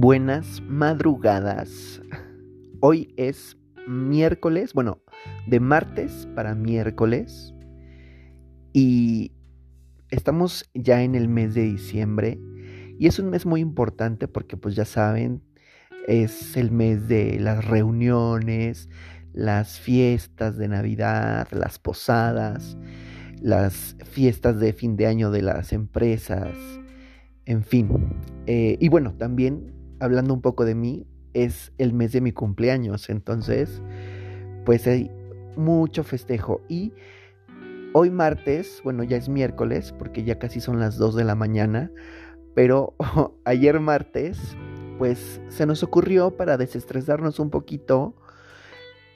Buenas madrugadas. Hoy es miércoles, bueno, de martes para miércoles. Y estamos ya en el mes de diciembre. Y es un mes muy importante porque pues ya saben, es el mes de las reuniones, las fiestas de Navidad, las posadas, las fiestas de fin de año de las empresas, en fin. Eh, y bueno, también hablando un poco de mí, es el mes de mi cumpleaños, entonces pues hay mucho festejo y hoy martes, bueno ya es miércoles porque ya casi son las 2 de la mañana, pero ayer martes pues se nos ocurrió para desestresarnos un poquito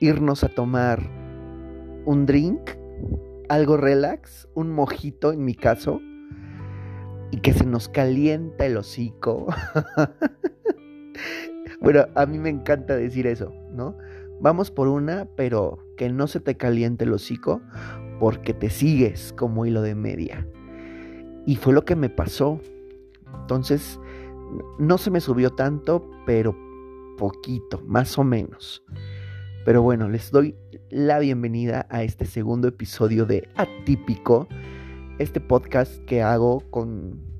irnos a tomar un drink, algo relax, un mojito en mi caso, y que se nos calienta el hocico. bueno, a mí me encanta decir eso, ¿no? Vamos por una, pero que no se te caliente el hocico porque te sigues como hilo de media. Y fue lo que me pasó. Entonces, no se me subió tanto, pero poquito, más o menos. Pero bueno, les doy la bienvenida a este segundo episodio de Atípico, este podcast que hago con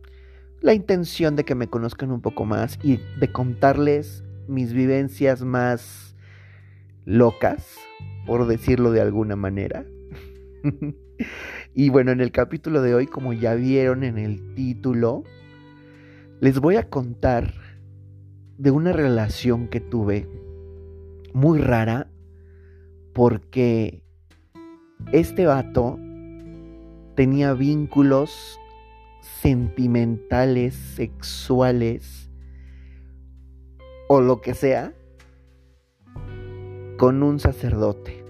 la intención de que me conozcan un poco más y de contarles mis vivencias más locas, por decirlo de alguna manera. y bueno, en el capítulo de hoy, como ya vieron en el título, les voy a contar de una relación que tuve muy rara porque este vato tenía vínculos sentimentales, sexuales o lo que sea con un sacerdote.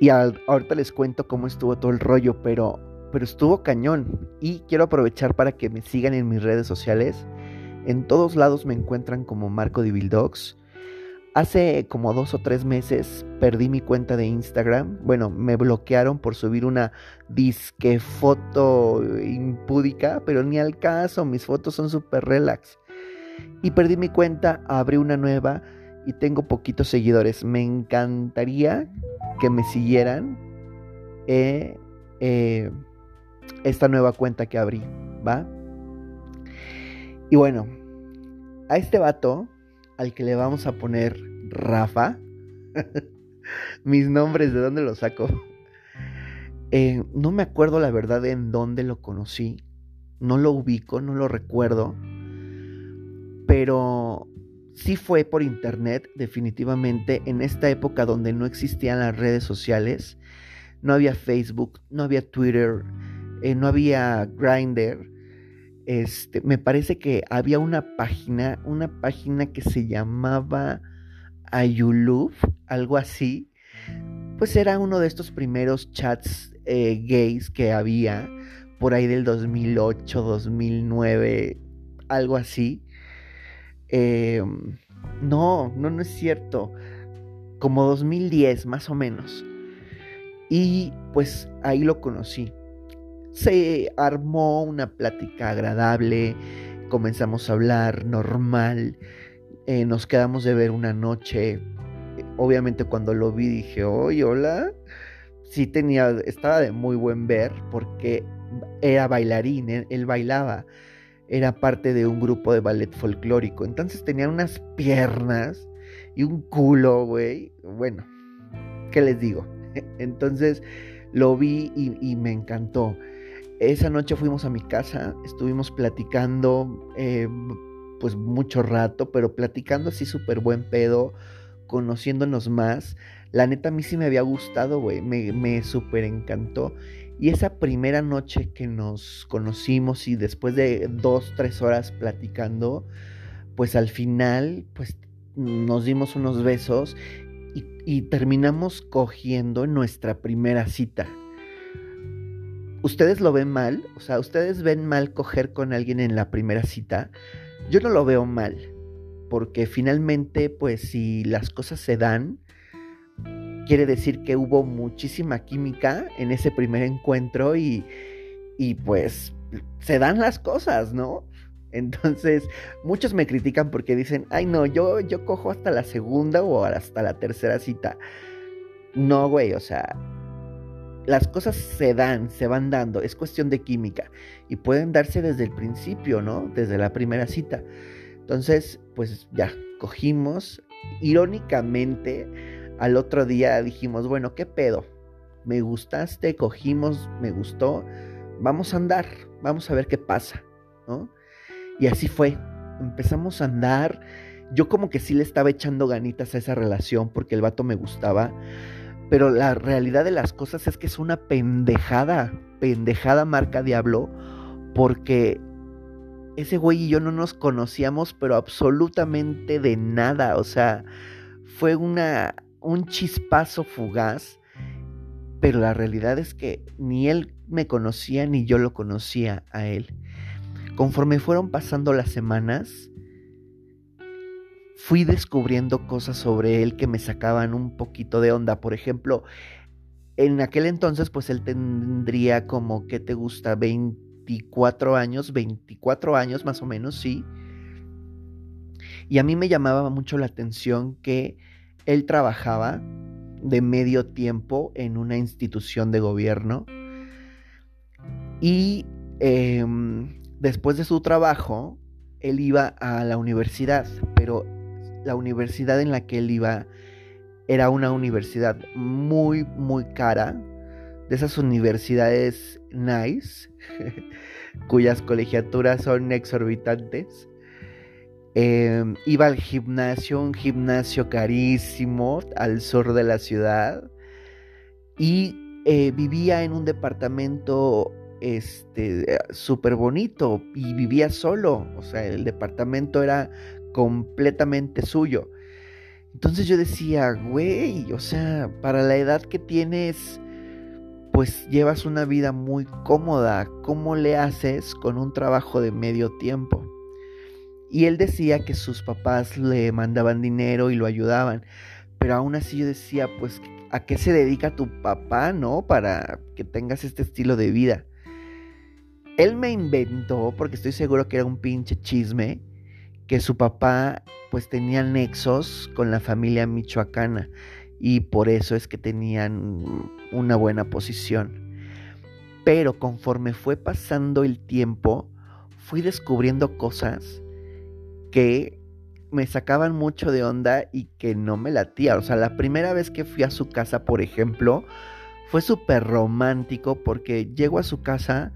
Y ahorita les cuento cómo estuvo todo el rollo, pero, pero estuvo cañón. Y quiero aprovechar para que me sigan en mis redes sociales. En todos lados me encuentran como Marco Divildogs. Hace como dos o tres meses perdí mi cuenta de Instagram. Bueno, me bloquearon por subir una disque foto impúdica, pero ni al caso, mis fotos son súper relax. Y perdí mi cuenta, abrí una nueva y tengo poquitos seguidores. Me encantaría que me siguieran eh, eh, esta nueva cuenta que abrí, ¿va? Y bueno, a este vato al que le vamos a poner Rafa. Mis nombres, ¿de dónde los saco? Eh, no me acuerdo la verdad en dónde lo conocí. No lo ubico, no lo recuerdo. Pero sí fue por internet, definitivamente, en esta época donde no existían las redes sociales. No había Facebook, no había Twitter, eh, no había Grindr este, me parece que había una página, una página que se llamaba Ayuluf, algo así. Pues era uno de estos primeros chats eh, gays que había por ahí del 2008, 2009, algo así. Em, no, no, no es cierto. Como 2010, más o menos. Y pues ahí lo conocí se armó una plática agradable, comenzamos a hablar normal, eh, nos quedamos de ver una noche. Obviamente cuando lo vi dije, oye, hola. Sí tenía, estaba de muy buen ver porque era bailarín, él, bailaba, era parte de un grupo de ballet folclórico. Entonces tenía unas piernas y un culo, güey. Bueno, ¿qué les digo? Entonces lo vi y me encantó. Esa noche fuimos a mi casa, estuvimos platicando eh, pues mucho rato, pero platicando así súper buen pedo, conociéndonos más. La neta a mí sí me había gustado, güey, me, me súper encantó. Y esa primera noche que nos conocimos y después de dos, tres horas platicando, pues al final, pues nos dimos unos besos y, y terminamos cogiendo nuestra primera cita. ¿Ustedes lo ven mal? O sea, ¿ustedes ven mal coger con alguien en la primera cita? Yo no lo veo mal, porque finalmente, pues si las cosas se dan, quiere decir que hubo muchísima química en ese primer encuentro y, y pues se dan las cosas, ¿no? Entonces, muchos me critican porque dicen, ay no, yo, yo cojo hasta la segunda o hasta la tercera cita. No, güey, o sea, las cosas se dan, se van dando, es cuestión de química y pueden darse desde el principio, ¿no? Desde la primera cita. Entonces, pues ya, cogimos. Irónicamente, al otro día dijimos, bueno, ¿qué pedo? Me gustaste, cogimos, me gustó, vamos a andar, vamos a ver qué pasa, ¿no? Y así fue. Empezamos a andar. Yo como que sí le estaba echando ganitas a esa relación porque el vato me gustaba. Pero la realidad de las cosas es que es una pendejada, pendejada marca Diablo, porque ese güey y yo no nos conocíamos, pero absolutamente de nada. O sea, fue una, un chispazo fugaz, pero la realidad es que ni él me conocía ni yo lo conocía a él. Conforme fueron pasando las semanas, fui descubriendo cosas sobre él que me sacaban un poquito de onda. Por ejemplo, en aquel entonces, pues él tendría como, ¿qué te gusta? 24 años, 24 años más o menos, sí. Y a mí me llamaba mucho la atención que él trabajaba de medio tiempo en una institución de gobierno y em, después de su trabajo, él iba a la universidad, pero la universidad en la que él iba era una universidad muy, muy cara, de esas universidades nice, cuyas colegiaturas son exorbitantes. Em, iba al gimnasio, un gimnasio carísimo al sur de la ciudad, y eh, vivía en un departamento este, súper bonito y vivía solo, o sea, el departamento era completamente suyo. Entonces yo decía, güey, o sea, para la edad que tienes, pues llevas una vida muy cómoda, ¿cómo le haces con un trabajo de medio tiempo? Y él decía que sus papás le mandaban dinero y lo ayudaban, pero aún así yo decía, pues, ¿a qué se dedica tu papá, no? Para que tengas este estilo de vida. Él me inventó, porque estoy seguro que era un pinche chisme, que su papá pues tenía nexos con la familia michoacana y por eso es que tenían una buena posición. Pero conforme fue pasando el tiempo, fui descubriendo cosas que me sacaban mucho de onda y que no me latía. O sea, la primera vez que fui a su casa, por ejemplo, fue súper romántico porque llego a su casa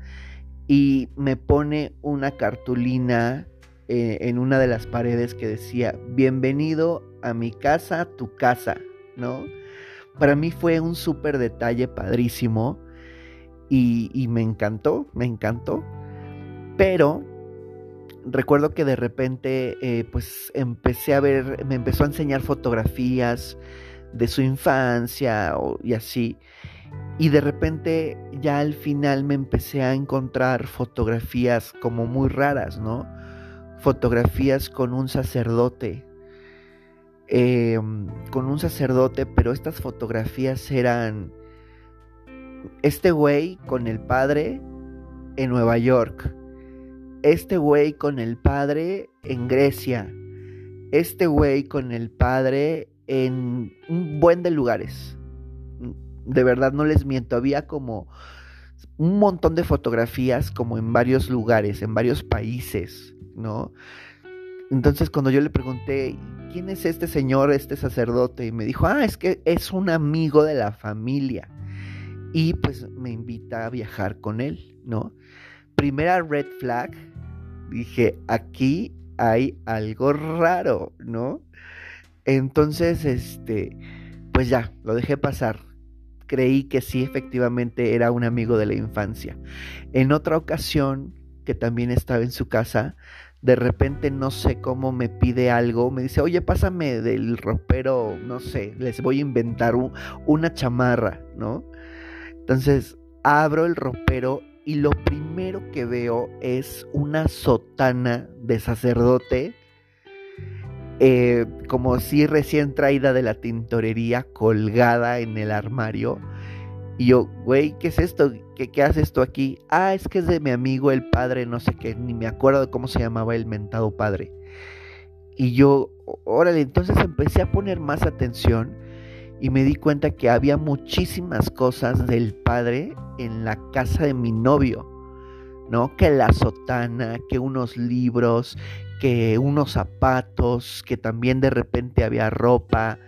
y me pone una cartulina eh, en una de las paredes que decía, bienvenido a mi casa, tu casa, ¿no? Para mí fue un súper detalle padrísimo y, me encantó, me encantó, pero recuerdo que de repente eh, pues empecé a ver, me empezó a enseñar fotografías de su infancia y así. Y de repente ya al final me empecé a encontrar fotografías como muy raras, ¿no? Fotografías con un sacerdote. Em, con un sacerdote, pero estas fotografías eran este güey con el padre en Nueva York. Este güey con el padre en Grecia. Este güey con el padre en un buen de lugares de verdad no les miento, había como un montón de fotografías como en varios lugares, en varios países, ¿no? Entonces cuando yo le pregunté, ¿quién es este señor, este sacerdote? Y me dijo, ah, es que es un amigo de la familia. Y pues me invita a viajar con él, ¿no? Primera red flag, dije, aquí hay algo raro, ¿no? Entonces, este, pues ya, lo dejé pasar creí que sí, efectivamente era un amigo de la infancia. En otra ocasión, que también estaba en su casa, de repente no sé cómo me pide algo, me dice, oye, pásame del ropero, no sé, les voy a inventar una chamarra, ¿no? Entonces abro el ropero y lo primero que veo es una sotana de sacerdote eh, como si recién traída de la tintorería colgada en el armario Y yo, güey, ¿qué es esto? ¿Qué, ¿Qué haces tú aquí? Ah, es que es de mi amigo el padre, no sé qué, ni me acuerdo cómo se llamaba el mentado padre. Y yo, órale, entonces empecé a poner más atención y me di cuenta que había muchísimas cosas del padre en la casa de mi novio, ¿no? Que la sotana, que unos libros, que unos zapatos, que también de repente había ropa.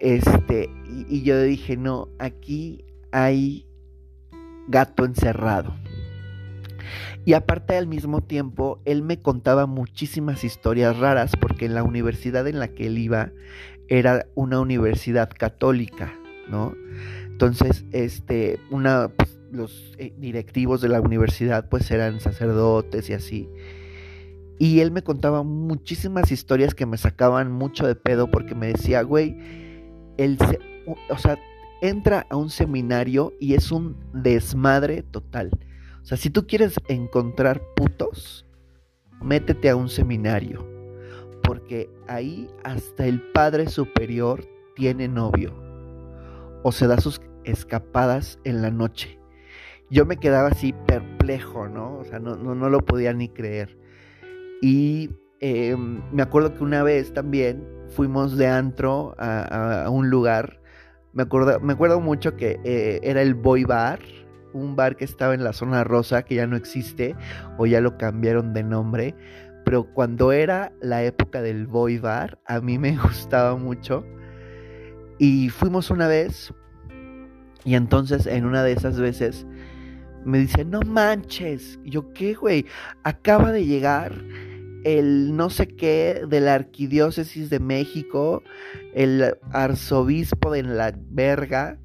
Este, y, y yo dije, no, aquí hay gato encerrado. Y aparte al mismo tiempo, él me contaba muchísimas historias raras porque en la universidad en la que él iba era una universidad católica, ¿no? Entonces, este, una, pues, los eh, directivos de la universidad pues eran sacerdotes y así. Y él me contaba muchísimas historias que me sacaban mucho de pedo porque me decía, güey, él se, o sea, entra a un seminario y es un desmadre total. O sea, si tú quieres encontrar putos, métete a un seminario. Porque ahí hasta el Padre Superior tiene novio. O se da sus escapadas en la noche. Yo me quedaba así perplejo, ¿no? O sea, no, no, lo podía ni creer. Y em, me acuerdo que una vez también fuimos de antro a un lugar me acuerdo, me acuerdo mucho que eh, era el Boy Bar, un bar que estaba en la zona rosa, que ya no existe, o ya lo cambiaron de nombre. Pero cuando era la época del Boy Bar, a mí me gustaba mucho. Y fuimos una vez, y entonces en una de esas veces me dice, no manches. Yo, ¿qué, güey? Acaba de llegar el no sé qué de la arquidiócesis de México, el arzobispo de la verga.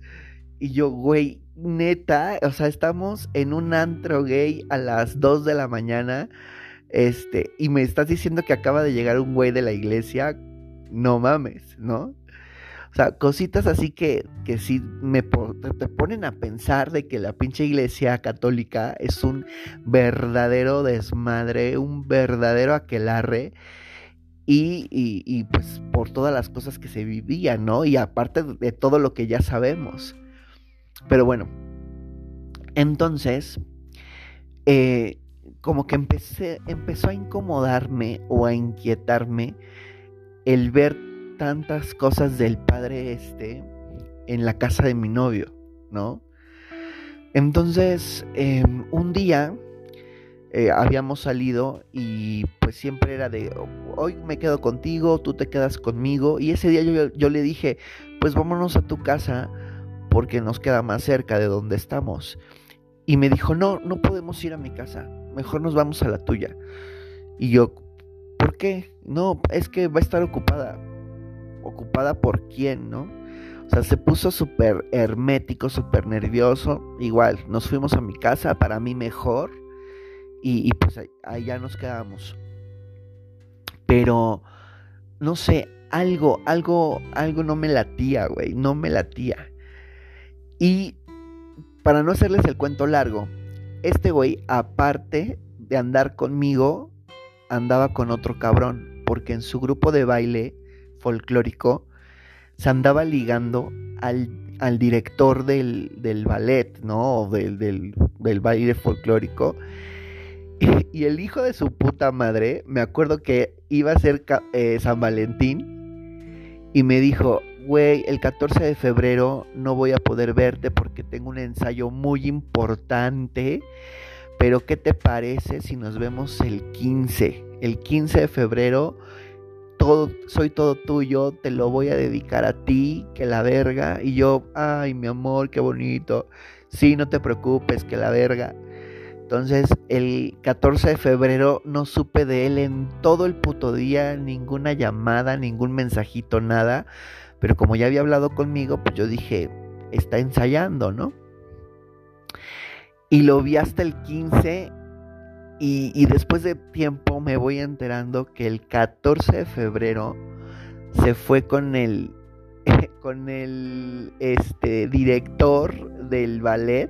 Y yo, güey, neta, o sea, estamos en un antro gay a las 2 de la mañana. Este, y me estás diciendo que acaba de llegar un güey de la iglesia. No mames, ¿no? O sea, cositas así que, que sí me te ponen a pensar de que la pinche iglesia católica es un verdadero desmadre, un verdadero aquelarre. Y, y, pues por todas las cosas que se vivían, ¿no? Y aparte de todo lo que ya sabemos. Pero bueno, entonces, eh, como que empecé, empezó a incomodarme o a inquietarme el ver tantas cosas del padre este en la casa de mi novio, ¿no? Entonces, em, un día eh, habíamos salido y pues siempre era de, hoy me quedo contigo, tú te quedas conmigo. Y ese día yo, yo le dije, pues vámonos a tu casa porque nos queda más cerca de donde estamos. Y me dijo, no, no podemos ir a mi casa, mejor nos vamos a la tuya. Y yo, ¿por qué? No, es que va a estar ocupada ocupada por quién, ¿no? O sea, se puso súper hermético, súper nervioso. Igual, nos fuimos a mi casa, para mí mejor. Y, pues allá nos quedamos. Pero, no sé, algo, algo, algo no me latía, güey, no me latía. Y para no hacerles el cuento largo, este güey, aparte de andar conmigo, andaba con otro cabrón, porque en su grupo de baile folclórico, se andaba ligando al, al director del, del, ballet, ¿no? del, del, del baile folclórico. Y, el hijo de su puta madre, me acuerdo que iba a ser eh, San Valentín y me dijo, güey, el 14 de febrero no voy a poder verte porque tengo un ensayo muy importante, pero ¿qué te parece si nos vemos el 15? El 15 de febrero soy todo tuyo, te lo voy a dedicar a ti, que la verga. Y yo, ay, mi amor, qué bonito. Sí, no te preocupes, que la verga. Entonces, el 14 de febrero no supe de él en todo el puto día, ninguna llamada, ningún mensajito, nada. Pero como ya había hablado conmigo, pues yo dije, está ensayando, ¿no? Y lo vi hasta el 15 y, después de tiempo me voy enterando que el 14 de febrero se fue con el, con el este, director del ballet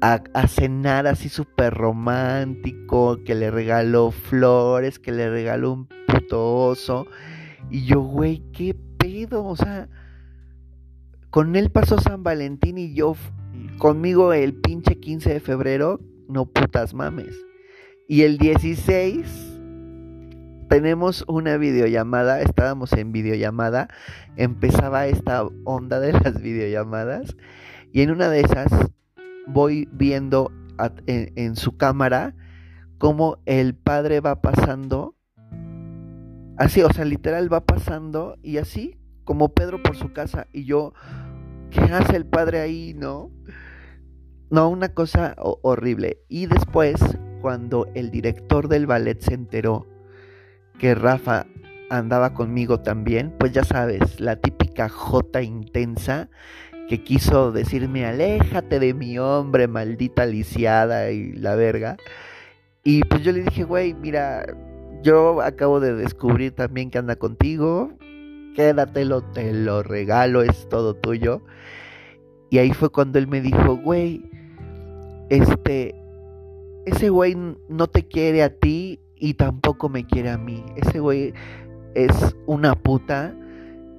a, a cenar así súper romántico, que le regaló flores, que le regaló un puto oso. Y yo, güey, ¿qué pedo? O sea, con él pasó San Valentín y yo conmigo el pinche 15 de febrero, no putas mames. Y el 16 tenemos una videollamada, estábamos en videollamada, empezaba esta onda de las videollamadas y en una de esas voy viendo en, su cámara cómo el padre va pasando, así, o sea, literal va pasando y así como Pedro por su casa y yo, ¿qué hace el padre ahí, no? No, una cosa horrible. Y después, cuando el director del ballet se enteró que Rafa andaba conmigo también, pues ya sabes, la típica J intensa que quiso decirme, aléjate de mi hombre, maldita lisiada y la verga. Y pues yo le dije, güey, mira, yo acabo de descubrir también que anda contigo, quédatelo, te lo regalo, es todo tuyo. Y ahí fue cuando él me dijo, güey, este, ese güey no te quiere a ti y tampoco me quiere a mí. Ese güey es una puta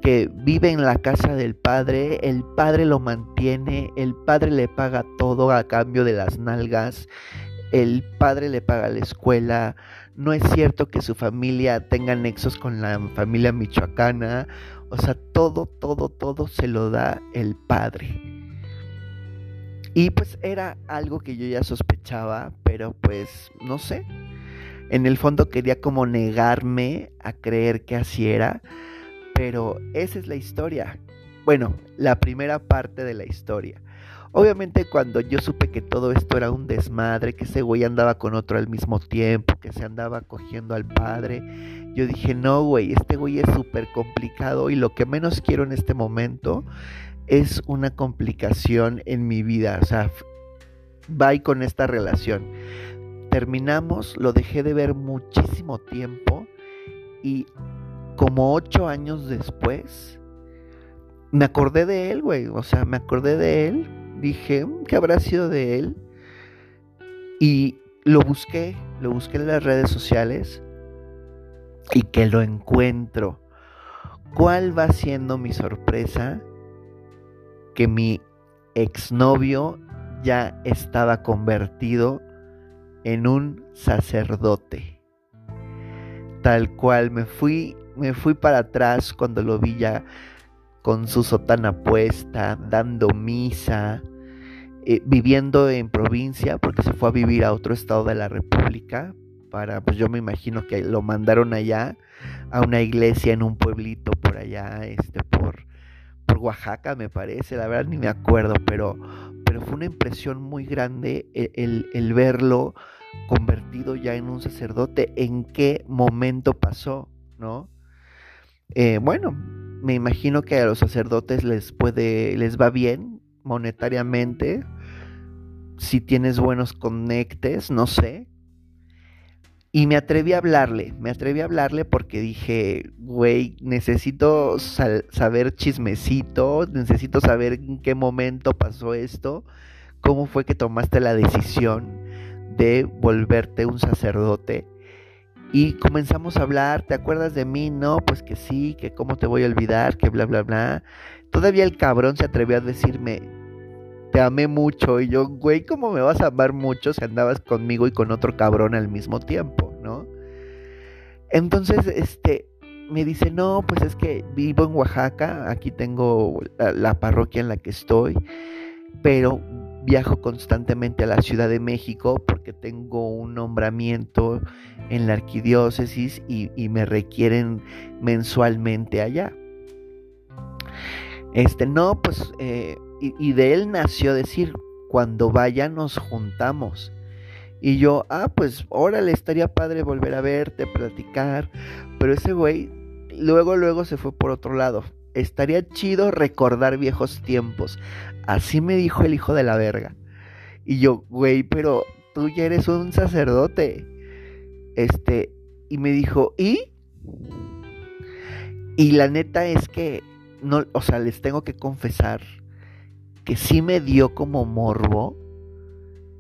que vive en la casa del padre, el padre lo mantiene, el padre le paga todo a cambio de las nalgas, el padre le paga la escuela, no es cierto que su familia tenga nexos con la familia michoacana, o sea, todo, todo, todo se lo da el padre. Y pues era algo que yo ya sospechaba, pero pues no sé, en el fondo quería como negarme a creer que así era, pero esa es la historia. Bueno, la primera parte de la historia. Obviamente cuando yo supe que todo esto era un desmadre, que ese güey andaba con otro al mismo tiempo, que se andaba cogiendo al padre, yo dije, no, güey, este güey es súper complicado y lo que menos quiero en este momento es una complicación en mi vida. O sea, va con esta relación terminamos, lo dejé de ver muchísimo tiempo y como ocho años después, me acordé de él, güey. O sea, me acordé de él, dije, mm, ¿qué habrá sido de él? Y lo busqué, lo busqué en las redes sociales y que lo encuentro. ¿Cuál va siendo mi sorpresa? Que mi exnovio ya estaba convertido en un sacerdote. Tal cual me fui, me fui para atrás cuando lo vi ya con su sotana puesta, dando misa, eh, viviendo en provincia, porque se fue a vivir a otro estado de la República, para, pues yo me imagino que lo mandaron allá, a una iglesia en un pueblito por allá, este, por, por Oaxaca me parece, la verdad ni me acuerdo, pero, pero fue una impresión muy grande el, el verlo convertido ya en un sacerdote, en qué momento pasó, ¿no? Eh, bueno, me imagino que a los sacerdotes les puede, les va bien monetariamente, si tienes buenos conectes, no sé. Y me atreví a hablarle, me atreví a hablarle porque dije, güey, necesito saber chismecito, necesito saber en qué momento pasó esto, cómo fue que tomaste la decisión de volverte un sacerdote. Y comenzamos a hablar, ¿te acuerdas de mí? No, pues que sí, que cómo te voy a olvidar, que bla, bla, bla. Todavía el cabrón se atrevió a decirme, te amé mucho. Y yo, güey, ¿cómo me vas a amar mucho si andabas conmigo y con otro cabrón al mismo tiempo, no? Entonces, este, me dice, no, pues es que vivo en Oaxaca, aquí tengo la parroquia en la que estoy, pero viajo constantemente a la Ciudad de México porque tengo un nombramiento en la arquidiócesis y, me requieren mensualmente allá. Este, no, pues, eh, y, de él nació decir, cuando vaya nos juntamos. Y yo, ah, pues, órale, estaría padre volver a verte, platicar. Pero ese güey, luego, luego se fue por otro lado estaría chido recordar viejos tiempos. Así me dijo el hijo de la verga. Y yo, güey, pero tú ya eres un sacerdote. Este, y me dijo, ¿y? Y la neta es que, no, o sea, les tengo que confesar que sí me dio como morbo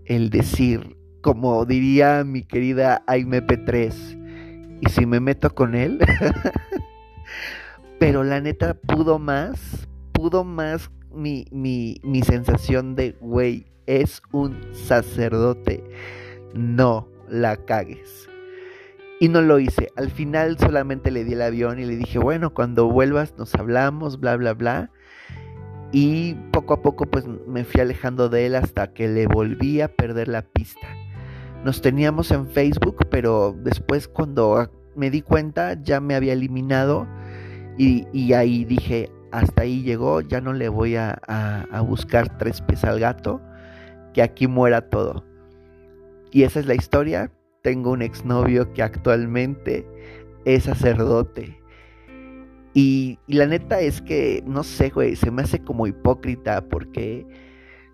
el decir, como diría mi querida Aime 3 y si me meto con él, pero la neta pudo más, pudo más mi, mi, mi sensación de, güey, es un sacerdote. No la cagues. Y no lo hice. Al final solamente le di el avión y le dije, bueno, cuando vuelvas nos hablamos, bla, bla, bla. Y poco a poco pues me fui alejando de él hasta que le volví a perder la pista. Nos teníamos en Facebook, pero después cuando me di cuenta ya me había eliminado y, ahí dije, hasta ahí llegó, ya no le voy a, a buscar tres pies al gato, que aquí muera todo. Y esa es la historia. Tengo un exnovio que actualmente es sacerdote y, la neta es que, no sé, güey, se me hace como hipócrita porque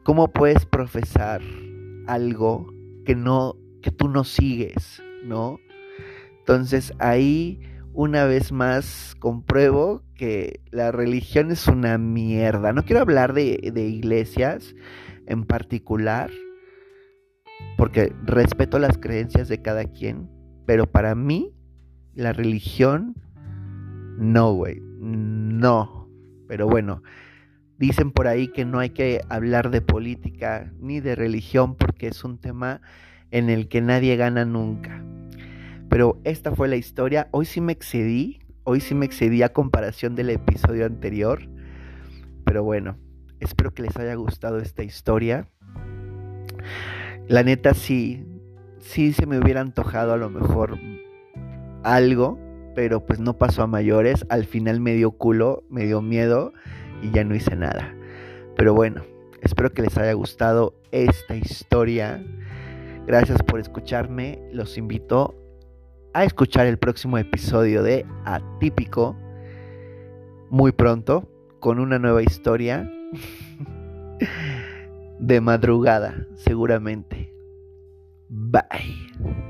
¿cómo puedes profesar algo que no, que tú no sigues, ¿no? Entonces ahí una vez más compruebo que la religión es una mierda. No quiero hablar de, de iglesias en particular, porque respeto las creencias de cada quien, pero para mí la religión no, güey. No. Pero bueno, dicen por ahí que no hay que hablar de política ni de religión porque es un tema en el que nadie gana nunca. Pero esta fue la historia. Hoy sí me excedí. Hoy sí me excedí a comparación del episodio anterior. Pero bueno, espero que les haya gustado esta historia. La neta sí, sí se me hubiera antojado a lo mejor algo pero pues no pasó a mayores. Al final me dio culo, me dio miedo y ya no hice nada. Pero bueno, espero que les haya gustado esta historia. Gracias por escucharme. Los invito a escuchar el próximo episodio de Atípico muy pronto con una nueva historia de madrugada, seguramente. Bye.